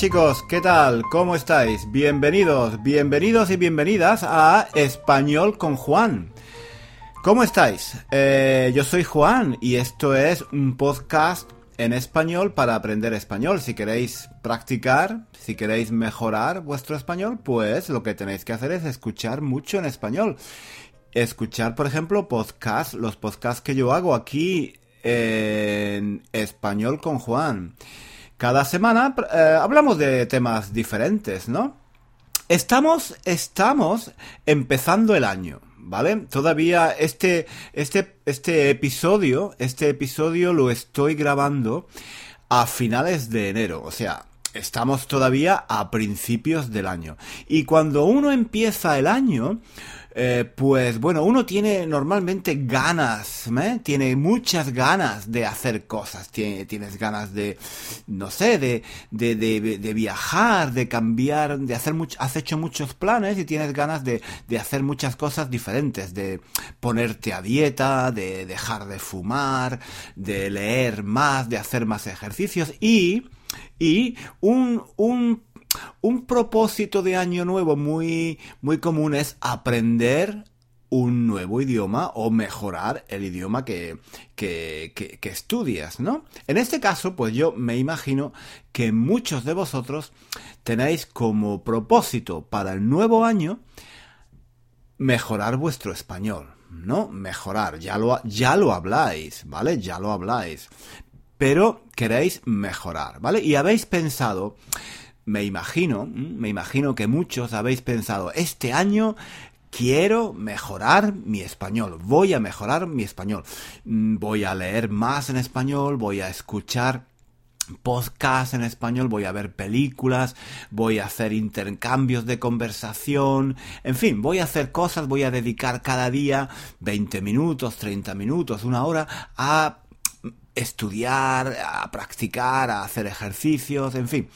Chicos, ¿qué tal? ¿Cómo estáis? Bienvenidos, bienvenidos y bienvenidas a Español con Juan. ¿Cómo estáis? Eh, yo soy Juan y esto es un podcast en español para aprender español. Si queréis practicar, si queréis mejorar vuestro español, pues lo que tenéis que hacer es escuchar mucho en español. Escuchar, por ejemplo, podcasts, los podcasts que yo hago aquí en español con Juan. Cada semana eh, hablamos de temas diferentes, ¿no? Estamos, estamos empezando el año, ¿vale? Todavía este, este, este episodio, este episodio lo estoy grabando a finales de enero, o sea, estamos todavía a principios del año. Y cuando uno empieza el año, eh, pues bueno, uno tiene normalmente ganas, ¿eh? tiene muchas ganas de hacer cosas, tiene, tienes ganas de, no sé, de, de, de, viajar, de cambiar, de hacer mucho, has hecho muchos planes y tienes ganas de, de hacer muchas cosas diferentes, de ponerte a dieta, de dejar de fumar, de leer más, de hacer más ejercicios y, y un un propósito de año nuevo muy, muy común es aprender un nuevo idioma o mejorar el idioma que, que, que, estudias, ¿no? En este caso, pues yo me imagino que muchos de vosotros tenéis como propósito para el nuevo año mejorar vuestro español, ¿no? Mejorar, ya lo, ya lo habláis, ¿vale? Ya lo habláis. Pero queréis mejorar, ¿vale? Y habéis pensado me imagino, me imagino que muchos habéis pensado, este año quiero mejorar mi español, voy a mejorar mi español, mm, voy a leer más en español, voy a escuchar podcast en español, voy a ver películas, voy a hacer intercambios de conversación, en fin, voy a hacer cosas, voy a dedicar cada día 20 minutos, 30 minutos, una hora a estudiar, a practicar, a hacer ejercicios, en fin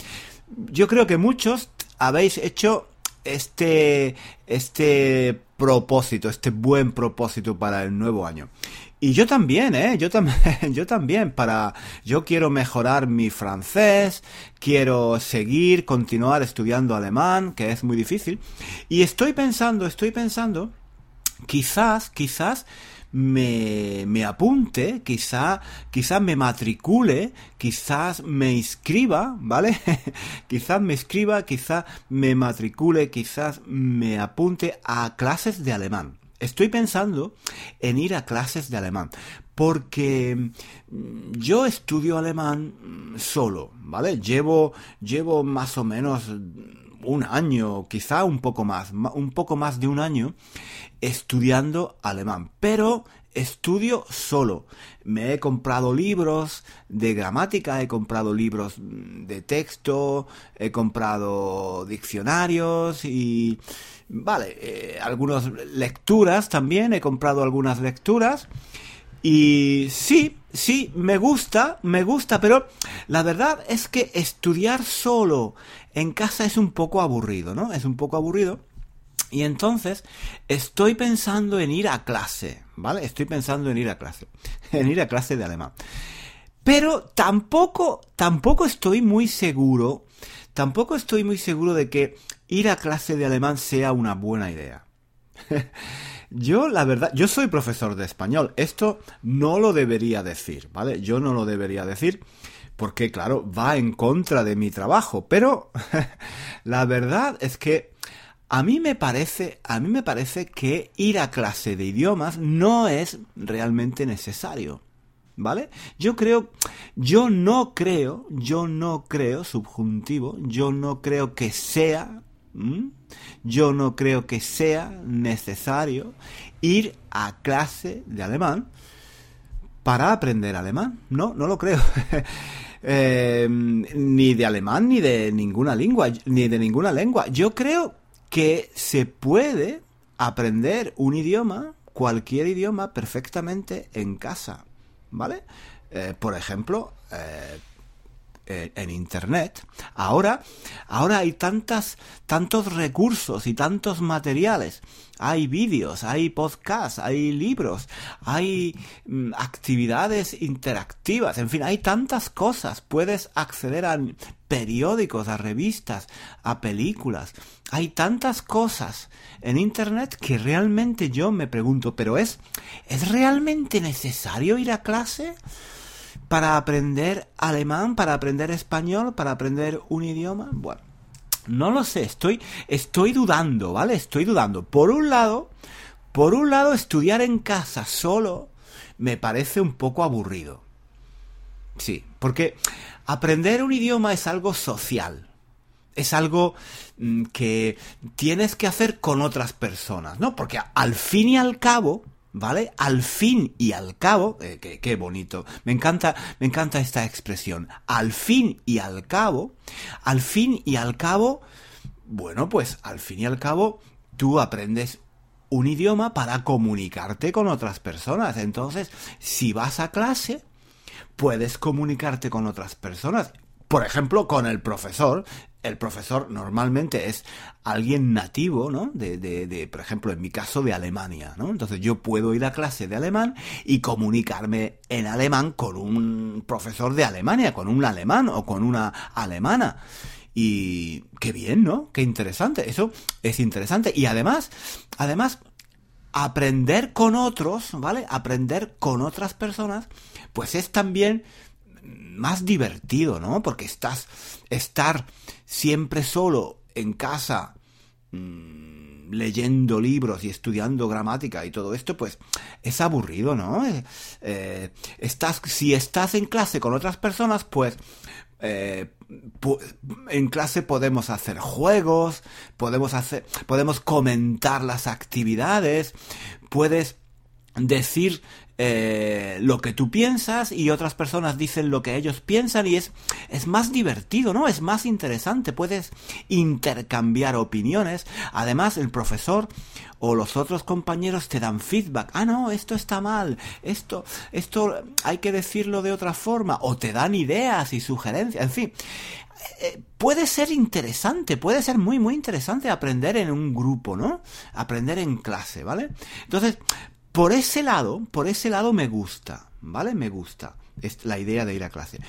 yo creo que muchos habéis hecho este, este propósito, este buen propósito para el nuevo año. Y yo también, ¿eh? Yo también, yo también, para, yo quiero mejorar mi francés, quiero seguir, continuar estudiando alemán, que es muy difícil. Y estoy pensando, estoy pensando, quizás, quizás, me, me apunte, quizá, quizás me matricule, quizás me inscriba, ¿vale? quizás me inscriba, quizás me matricule, quizás me apunte a clases de alemán. Estoy pensando en ir a clases de alemán porque mm, yo estudio alemán solo, ¿vale? Llevo, llevo más o menos un año, quizá un poco más, un poco más de un año estudiando alemán, pero estudio solo. Me he comprado libros de gramática, he comprado libros de texto, he comprado diccionarios y, vale, eh, algunas lecturas también, he comprado algunas lecturas. Y sí, sí, me gusta, me gusta, pero la verdad es que estudiar solo en casa es un poco aburrido, ¿no? Es un poco aburrido. Y entonces estoy pensando en ir a clase, ¿vale? Estoy pensando en ir a clase, en ir a clase de alemán. Pero tampoco, tampoco estoy muy seguro, tampoco estoy muy seguro de que ir a clase de alemán sea una buena idea. Yo, la verdad, yo soy profesor de español. Esto no lo debería decir, ¿vale? Yo no lo debería decir porque, claro, va en contra de mi trabajo. Pero la verdad es que a mí me parece, a mí me parece que ir a clase de idiomas no es realmente necesario. ¿Vale? Yo creo, yo no creo, yo no creo, subjuntivo, yo no creo que sea, yo no creo que sea necesario ir a clase de alemán para aprender alemán. No, no lo creo. Eh, ni de alemán ni de ninguna lengua, ni de ninguna lengua. Yo creo que se puede aprender un idioma, cualquier idioma, perfectamente en casa, ¿vale? Eh, por ejemplo, eh, eh, en internet, ahora, ahora hay tantas, tantos recursos y tantos materiales. Hay vídeos, hay podcasts, hay libros, hay mm, actividades interactivas, en fin, hay tantas cosas. Puedes acceder a periódicos, a revistas, a películas. Hay tantas cosas en internet que realmente yo me pregunto, pero es, ¿es realmente necesario ir a clase? Para aprender alemán, para aprender español, para aprender un idioma? Bueno, no lo sé, estoy, estoy dudando, ¿vale? Estoy dudando. Por un lado, por un lado, estudiar en casa solo me parece un poco aburrido. Sí, porque aprender un idioma es algo social. Es algo mm, que tienes que hacer con otras personas, ¿no? Porque al fin y al cabo, ¿vale? Al fin y al cabo, eh, qué, bonito, me encanta, me encanta esta expresión, al fin y al cabo, al fin y al cabo, bueno, pues al fin y al cabo, tú aprendes un idioma para comunicarte con otras personas. Entonces, si vas a clase, puedes comunicarte con otras personas. Por ejemplo, con el profesor, el profesor normalmente es alguien nativo, ¿no? De, de, de, por ejemplo, en mi caso, de Alemania, ¿no? Entonces yo puedo ir a clase de alemán y comunicarme en alemán con un profesor de Alemania, con un alemán o con una alemana. Y qué bien, ¿no? Qué interesante. Eso es interesante. Y además, además, aprender con otros, ¿vale? Aprender con otras personas, pues es también más divertido, ¿no? Porque estás, estar siempre solo en casa, mm, leyendo libros y estudiando gramática y todo esto, pues es aburrido, ¿no? Eh, eh, estás, si estás en clase con otras personas, pues eh, en clase podemos hacer juegos, podemos hacer, podemos comentar las actividades, puedes decir eh, lo que tú piensas y otras personas dicen lo que ellos piensan y es, es más divertido, ¿no? Es más interesante, puedes intercambiar opiniones. Además, el profesor o los otros compañeros te dan feedback. Ah, no, esto está mal, esto, esto hay que decirlo de otra forma, o te dan ideas y sugerencias, en fin. Eh, puede ser interesante, puede ser muy, muy interesante aprender en un grupo, ¿no? Aprender en clase, ¿vale? Entonces, por ese lado, por ese lado me gusta, ¿vale? Me gusta es la idea de ir a clase.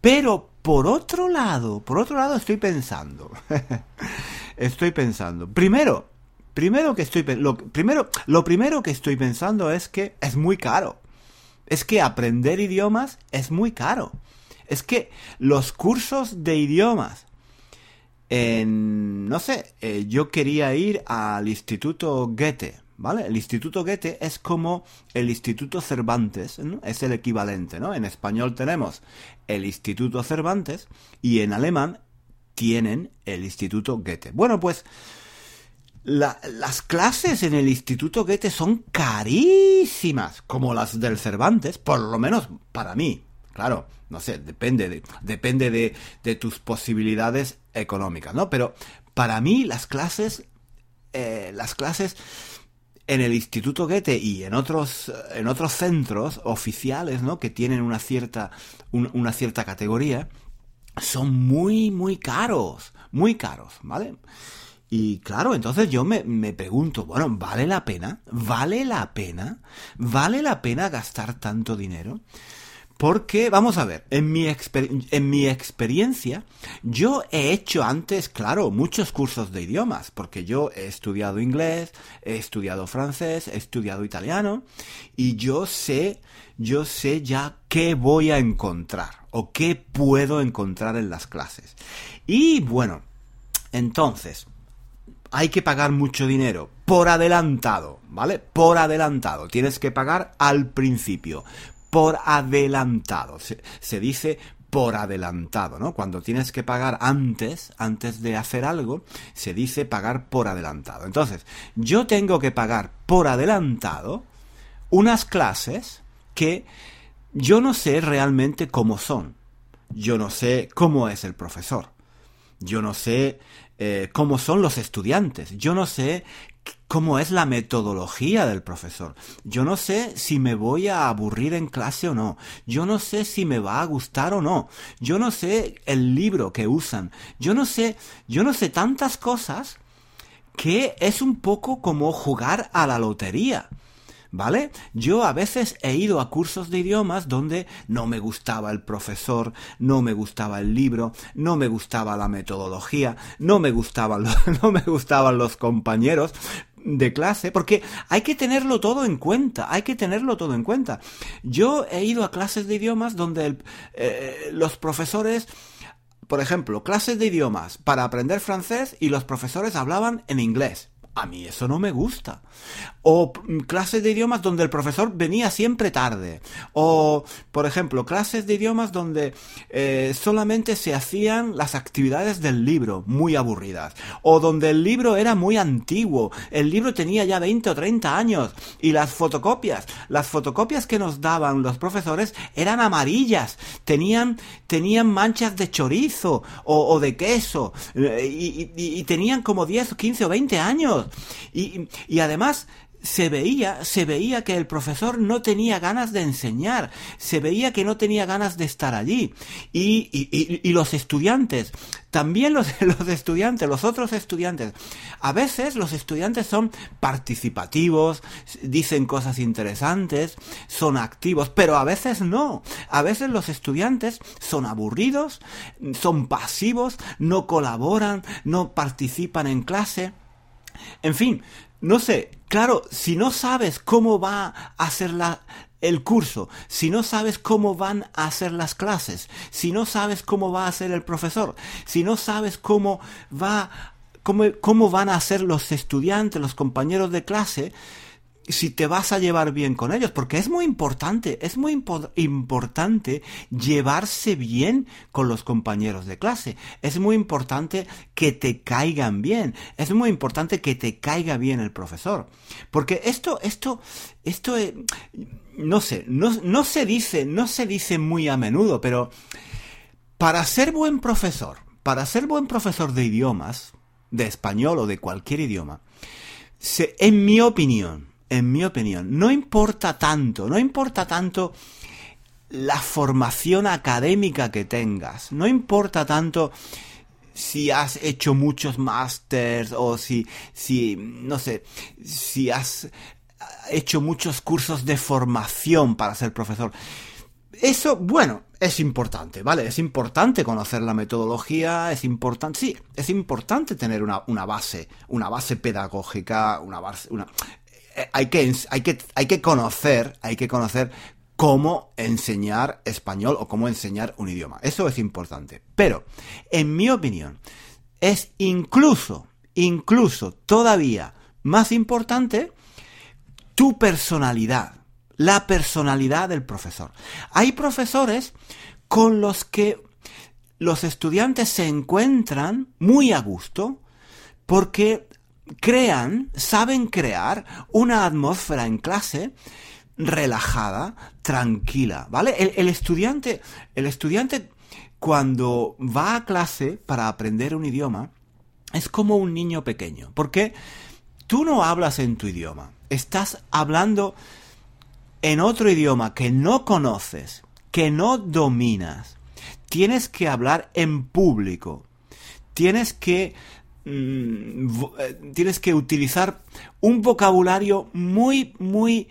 Pero por otro lado, por otro lado estoy pensando. estoy pensando. Primero, primero que estoy lo primero, lo primero que estoy pensando es que es muy caro. Es que aprender idiomas es muy caro. Es que los cursos de idiomas en no sé, eh, yo quería ir al Instituto Goethe, ¿vale? El Instituto Goethe es como el Instituto Cervantes, es el equivalente, ¿no? En español tenemos el Instituto Cervantes y en alemán tienen el Instituto Goethe. Bueno, pues las clases en el Instituto Goethe son carísimas, como las del Cervantes, por lo menos para mí. Claro, no sé, depende de, depende de, de tus posibilidades económicas, ¿no? Pero para mí las clases, eh, las clases en el Instituto Goethe y en otros, en otros centros oficiales, ¿no? Que tienen una cierta, una cierta categoría, son muy, muy caros, muy caros, ¿vale? Y claro, entonces yo me, me, pregunto, bueno, ¿vale la pena? ¿Vale la pena? ¿Vale la pena gastar tanto dinero? Porque, vamos a ver, en mi, en mi experiencia, yo he hecho antes, claro, muchos cursos de idiomas, porque yo he estudiado inglés, he estudiado francés, he estudiado italiano, y yo sé, yo sé ya qué voy a encontrar, o qué puedo encontrar en las clases. Y bueno, entonces, hay que pagar mucho dinero por adelantado, ¿vale? Por adelantado. Tienes que pagar al principio por adelantado. Se, dice por adelantado, ¿no? Cuando tienes que pagar antes, antes de hacer algo, se dice pagar por adelantado. Entonces, yo tengo que pagar por adelantado unas clases que yo no sé realmente cómo son. Yo no sé cómo es el profesor. yo no sé eh, cómo son los estudiantes, yo no sé cómo es la metodología del profesor. Yo no sé si me voy a aburrir en clase o no. Yo no sé si me va a gustar o no. Yo no sé el libro que usan. Yo no sé, yo no sé tantas cosas que es un poco como jugar a la lotería. ¿Vale? Yo a veces he ido a cursos de idiomas donde no me gustaba el profesor, no me gustaba el libro, no me gustaba la metodología, no me gustaban los, no me gustaban los compañeros de clase, porque hay que tenerlo todo en cuenta, hay que tenerlo todo en cuenta. Yo he ido a clases de idiomas donde eh, los profesores por ejemplo, clases de idiomas para aprender francés y los profesores hablaban en inglés. A mí eso no me gusta. O mm, clases de idiomas donde el profesor venía siempre tarde. O, por ejemplo, clases de idiomas donde eh, solamente se hacían las actividades del libro, muy aburridas. O donde el libro era muy antiguo. El libro tenía ya 20 o 30 años. Y las fotocopias, las fotocopias que nos daban los profesores eran amarillas. Tenían, tenían manchas de chorizo o, de queso. Eh, y, y tenían como 10, 15 o 20 años. Y, además, se veía, se veía que el profesor no tenía ganas de enseñar, se veía que no tenía ganas de estar allí. Y, y, los estudiantes, también los, los, estudiantes, los otros estudiantes, a veces los estudiantes son participativos, dicen cosas interesantes, son activos, pero a veces no. A veces los estudiantes son aburridos, son pasivos, no colaboran, no participan en clase. En fin, no sé, claro, si no sabes cómo va a ser la, el curso, si no sabes cómo van a ser las clases, si no sabes cómo va a ser el profesor, si no sabes cómo va, cómo, cómo van a ser los estudiantes, los compañeros de clase, si te vas a llevar bien con ellos, porque es muy importante, es muy importante llevarse bien con los compañeros de clase, es muy importante que te caigan bien, es muy importante que te caiga bien el profesor, porque esto, esto, esto, eh, no sé, no, no se dice, no se dice muy a menudo, pero para ser buen profesor, para ser buen profesor de idiomas, de español o de cualquier idioma, se, en mi opinión, en mi opinión, no importa tanto, no importa tanto la formación académica que tengas, no importa tanto si has hecho muchos másters o si, si, no sé, si has hecho muchos cursos de formación para ser profesor. Eso, bueno, es importante, ¿vale? Es importante conocer la metodología, es importante, sí, es importante tener una, una base, una base pedagógica, una base, una, hay que, hay que, hay que conocer, hay que conocer cómo enseñar español o cómo enseñar un idioma. Eso es importante. Pero, en mi opinión, es incluso, incluso todavía más importante tu personalidad, la personalidad del profesor. Hay profesores con los que los estudiantes se encuentran muy a gusto porque crean, saben crear una atmósfera en clase relajada, tranquila, ¿vale? El, estudiante, el estudiante cuando va a clase para aprender un idioma es como un niño pequeño, porque tú no hablas en tu idioma, estás hablando en otro idioma que no conoces, que no dominas. Tienes que hablar en público. Tienes que Mm, eh, tienes que utilizar un vocabulario muy, muy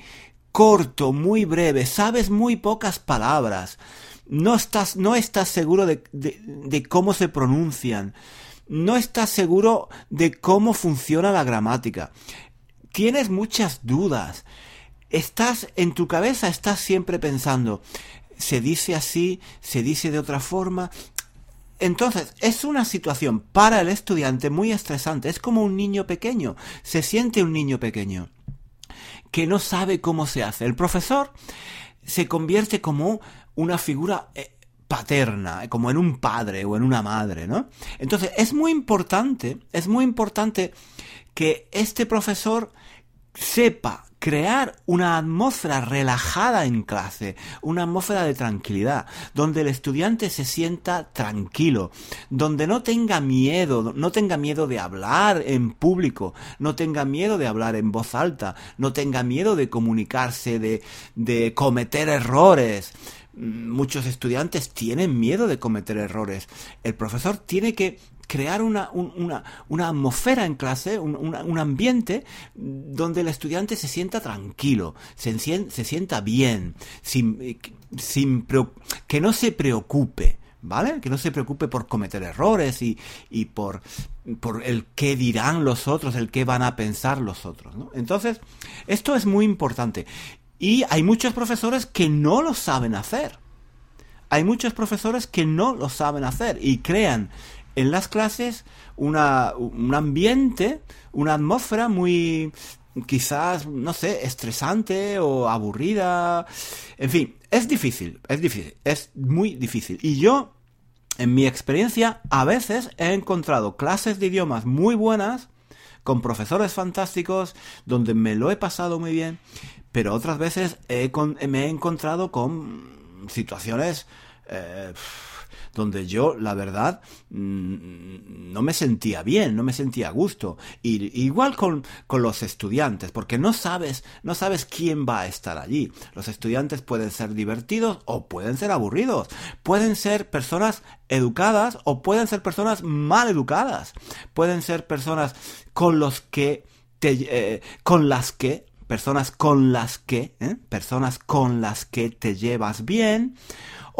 corto, muy breve, sabes muy pocas palabras, no estás, no estás seguro de, de, cómo se pronuncian, no estás seguro de cómo funciona la gramática, tienes muchas dudas, estás en tu cabeza, estás siempre pensando, se dice así, se dice de otra forma, entonces, es una situación para el estudiante muy estresante. Es como un niño pequeño. Se siente un niño pequeño que no sabe cómo se hace. El profesor se convierte como una figura eh, paterna, como en un padre o en una madre, ¿no? Entonces, es muy importante, es muy importante que este profesor sepa crear una atmósfera relajada en clase, una atmósfera de tranquilidad, donde el estudiante se sienta tranquilo, donde no tenga miedo, no tenga miedo de hablar en público, no tenga miedo de hablar en voz alta, no tenga miedo de comunicarse, de, de cometer errores. Muchos estudiantes tienen miedo de cometer errores. El profesor tiene que crear una, una, una atmósfera en clase, un, un, ambiente donde el estudiante se sienta tranquilo, se, se sienta bien, sin, sin, que no se preocupe. ¿Vale? Que no se preocupe por cometer errores y, y por, por el qué dirán los otros, el qué van a pensar los otros. Entonces, esto es muy importante. Y hay muchos profesores que no lo saben hacer. Hay muchos profesores que no lo saben hacer y crean en las clases una, un ambiente, una atmósfera muy quizás, no sé, estresante o aburrida. En fin, es difícil, es difícil, es muy difícil. Y yo, en mi experiencia, a veces he encontrado clases de idiomas muy buenas, con profesores fantásticos, donde me lo he pasado muy bien, pero otras veces me he encontrado con situaciones... Eh, donde yo, la verdad, mm, no me sentía bien, no me sentía a gusto. Y, igual con, con los estudiantes, porque no sabes, no sabes quién va a estar allí. Los estudiantes pueden ser divertidos o pueden ser aburridos. Pueden ser personas educadas o pueden ser personas mal educadas. Pueden ser personas con los que te, eh, con las que personas con las que, ¿eh? personas con las que te llevas bien,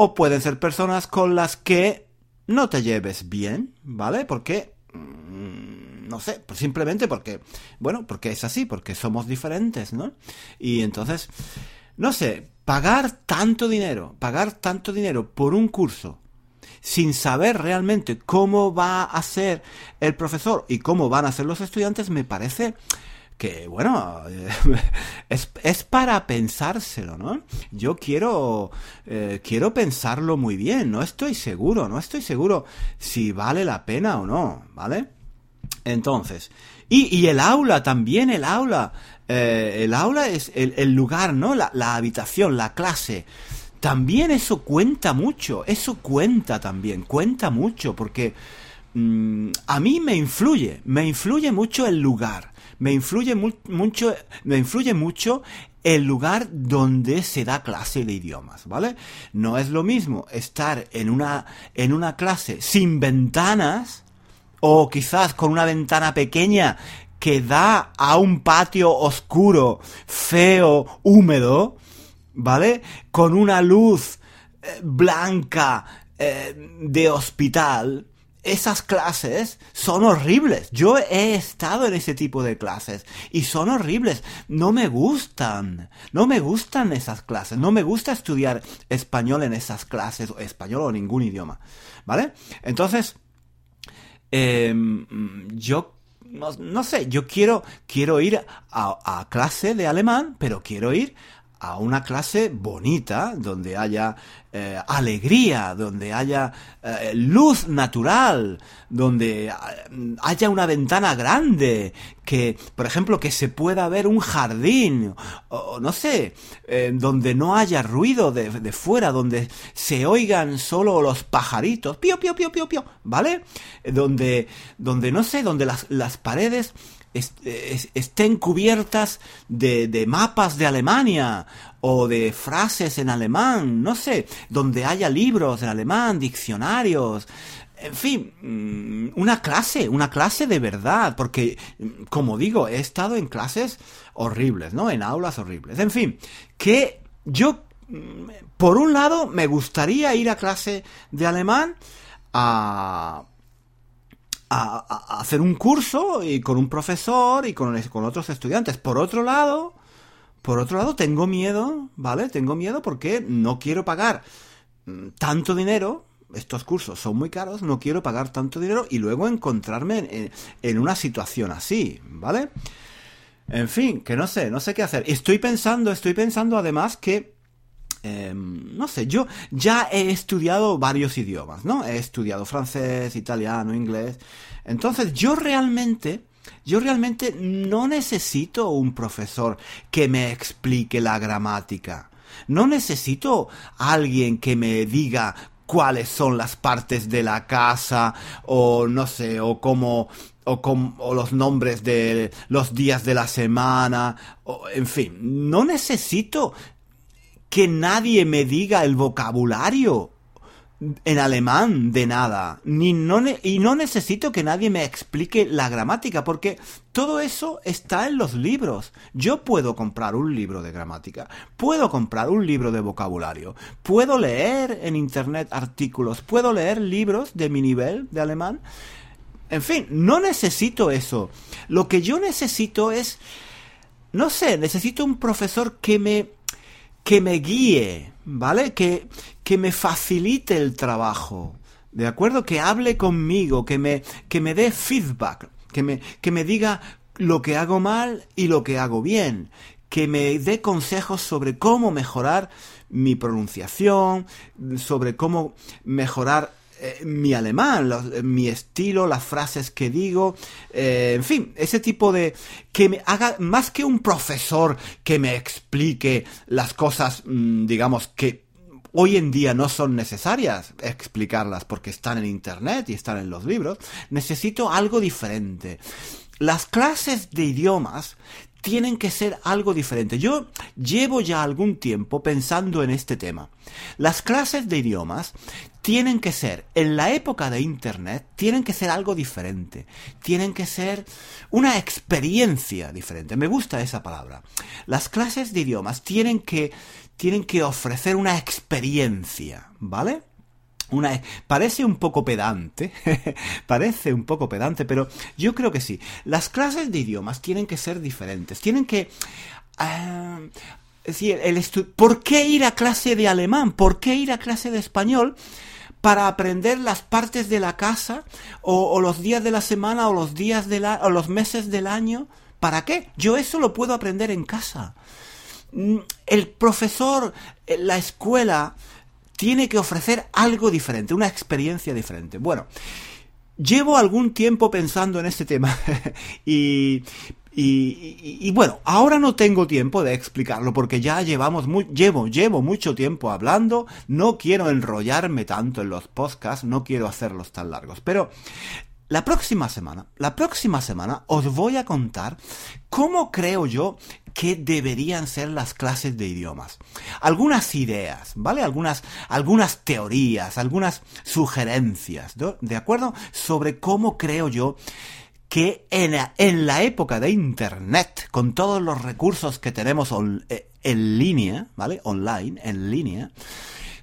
o pueden ser personas con las que no te lleves bien, ¿vale? Porque mm, no sé, pues simplemente porque, bueno, porque es así, porque somos diferentes, ¿no? Y entonces, no sé, pagar tanto dinero, pagar tanto dinero por un curso sin saber realmente cómo va a ser el profesor y cómo van a ser los estudiantes, me parece que bueno, es, es, para pensárselo, ¿no? Yo quiero, eh, quiero pensarlo muy bien, no estoy seguro, no estoy seguro si vale la pena o no, ¿vale? Entonces, y, y el aula también, el aula, eh, el aula es el, el lugar, ¿no? La, la, habitación, la clase. También eso cuenta mucho, eso cuenta también, cuenta mucho, porque mm, a mí me influye, me influye mucho el lugar me influye mucho, me influye mucho el lugar donde se da clase de idiomas, ¿vale? No es lo mismo estar en una, en una clase sin ventanas o quizás con una ventana pequeña que da a un patio oscuro, feo, húmedo, ¿vale? Con una luz eh, blanca eh, de hospital, esas clases son horribles. Yo he estado en ese tipo de clases y son horribles. No me gustan. No me gustan esas clases. No me gusta estudiar español en esas clases, o español o ningún idioma. ¿Vale? Entonces, em, yo no, sé, yo quiero, quiero ir a, a clase de alemán, pero quiero ir a una clase bonita, donde haya eh, alegría, donde haya eh, luz natural, donde eh, haya una ventana grande, que, por ejemplo, que se pueda ver un jardín, o, no sé, donde no haya ruido de, de, fuera, donde se oigan solo los pajaritos, pío, pío, pío, pío, pío, ¿vale? Donde, donde, no sé, donde las, las paredes estén cubiertas de, de, mapas de Alemania o de frases en alemán, no sé, donde haya libros en alemán, diccionarios, en fin, mm, una clase, una clase de verdad, porque, como digo, he estado en clases horribles, ¿no? En aulas horribles. En fin, que yo, mm, por un lado, me gustaría ir a clase de alemán a a, hacer un curso y con un profesor y con, con otros estudiantes. Por otro lado, por otro lado, tengo miedo, ¿vale? Tengo miedo porque no quiero pagar mm, tanto dinero. Estos cursos son muy caros, no quiero pagar tanto dinero y luego encontrarme en, en una situación así, ¿vale? En fin, que no sé, no sé qué hacer. Estoy pensando, estoy pensando además que Em, no sé, yo ya he estudiado varios idiomas, ¿no? He estudiado francés, italiano, inglés. Entonces yo realmente yo realmente no necesito un profesor que me explique la gramática. No necesito alguien que me diga cuáles son las partes de la casa o no sé, o cómo o, o, los nombres de los días de la semana, o, en fin, no necesito que nadie me diga el vocabulario en alemán de nada, ni no y no necesito que nadie me explique la gramática, porque todo eso está en los libros. Yo puedo comprar un libro de gramática, puedo comprar un libro de vocabulario, puedo leer en internet artículos, puedo leer libros de mi nivel de alemán. En fin, no necesito eso. Lo que yo necesito es, no sé, necesito un profesor que me que me guíe, ¿vale? Que, que me facilite el trabajo, ¿de acuerdo? Que hable conmigo, que me, que me dé feedback, que me, que me diga lo que hago mal y lo que hago bien, que me dé consejos sobre cómo mejorar mi pronunciación, sobre cómo mejorar eh, mi alemán, eh, mi estilo, las frases que digo, eh, en fin, ese tipo de... que me haga, más que un profesor que me explique las cosas, mm, digamos, que hoy en día no son necesarias explicarlas porque están en Internet y están en los libros, necesito algo diferente. Las clases de idiomas tienen que ser algo diferente. Yo llevo ya algún tiempo pensando en este tema. Las clases de idiomas tienen que ser, en la época de Internet, tienen que ser algo diferente. Tienen que ser una experiencia diferente. Me gusta esa palabra. Las clases de idiomas tienen que, tienen que ofrecer una experiencia, ¿vale? Una, parece un poco pedante, parece un poco pedante, pero yo creo que sí. Las clases de idiomas tienen que ser diferentes, tienen que... Uh, el ¿por qué ir a clase de alemán? ¿Por qué ir a clase de español? para aprender las partes de la casa o, los días de la semana o los días de o los meses del año. ¿Para qué? Yo eso lo puedo aprender en casa. Mm, el profesor, eh, la escuela, tiene que ofrecer algo diferente, una experiencia diferente. Bueno, llevo algún tiempo pensando en este tema y, y, bueno, ahora no tengo tiempo de explicarlo porque ya llevamos llevo, llevo mucho tiempo hablando, no quiero enrollarme tanto en los podcasts, no quiero hacerlos tan largos, pero la próxima semana, la próxima semana os voy a contar cómo creo yo que deberían ser las clases de idiomas. Algunas ideas, ¿vale? Algunas, algunas teorías, algunas sugerencias, ¿de acuerdo? Sobre cómo creo yo que en, la época de Internet, con todos los recursos que tenemos eh, en línea, ¿vale? Online, en línea,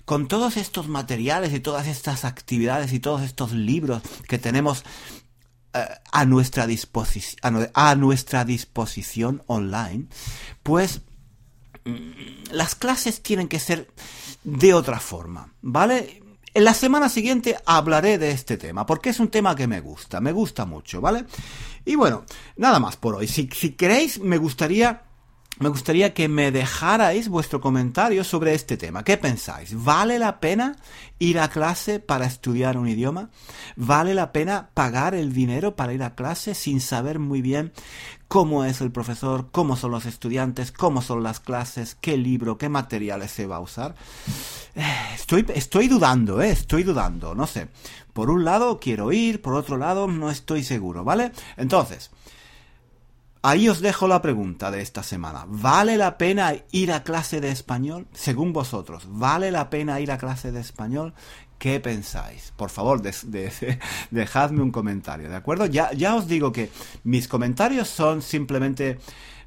con todos estos materiales y todas estas actividades y todos estos libros que tenemos eh, a, nuestra disposición, a, nuestra disposición online, pues mm, las clases tienen que ser de otra forma, ¿vale? En la semana siguiente hablaré de este tema, porque es un tema que me gusta, me gusta mucho, ¿vale? Y bueno, nada más por hoy. Si, si queréis, me gustaría me gustaría que me dejarais vuestro comentario sobre este tema. ¿Qué pensáis? ¿Vale la pena ir a clase para estudiar un idioma? ¿Vale la pena pagar el dinero para ir a clase sin saber muy bien cómo es el profesor, cómo son los estudiantes, cómo son las clases, qué libro, qué materiales se va a usar? Eh, estoy, estoy dudando, ¿eh? Estoy dudando, no sé. Por un lado quiero ir, por otro lado no estoy seguro, ¿vale? Entonces, Ahí os dejo la pregunta de esta semana. ¿Vale la pena ir a clase de español? Según vosotros, ¿vale la pena ir a clase de español? ¿Qué pensáis? Por favor, dejadme un comentario, ¿de acuerdo? Ya, ya os digo que mis comentarios son simplemente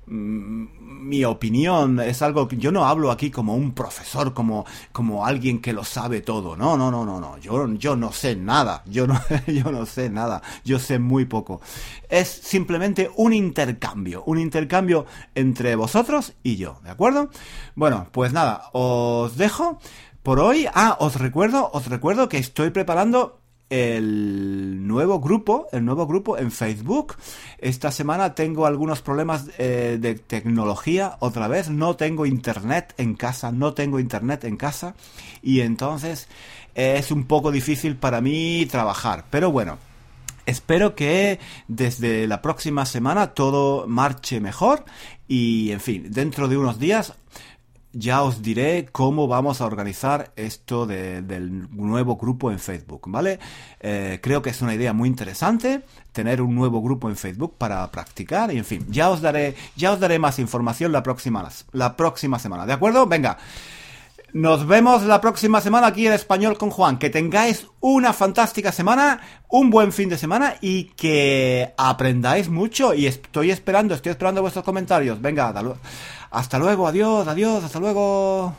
mi opinión es algo que yo no hablo aquí como un profesor, como, como alguien que lo sabe todo. No, no, no, no, no. Yo, yo no sé nada. Yo no, yo no sé nada. Yo sé muy poco. Es simplemente un intercambio. Un intercambio entre vosotros y yo. ¿De acuerdo? Bueno, pues nada, os dejo por hoy. Ah, os recuerdo, os recuerdo que estoy preparando el nuevo grupo, el nuevo grupo en Facebook. Esta semana tengo algunos problemas eh, de tecnología, otra vez no tengo internet en casa, no tengo internet en casa y entonces es un poco difícil para mí trabajar. Pero bueno, Espero que desde la próxima semana todo marche mejor y, en fin, dentro de unos días ya os diré cómo vamos a organizar esto del nuevo grupo en Facebook, ¿vale? Eh, creo que es una idea muy interesante tener un nuevo grupo en Facebook para practicar y en fin, ya os daré, ya os daré más información la próxima, la próxima semana, ¿de acuerdo? Venga. Nos vemos la próxima semana aquí en Español con Juan. Que tengáis una fantástica semana, un buen fin de semana y que aprendáis mucho. Y estoy esperando, estoy esperando vuestros comentarios. Venga, hasta luego, adiós, adiós, hasta luego.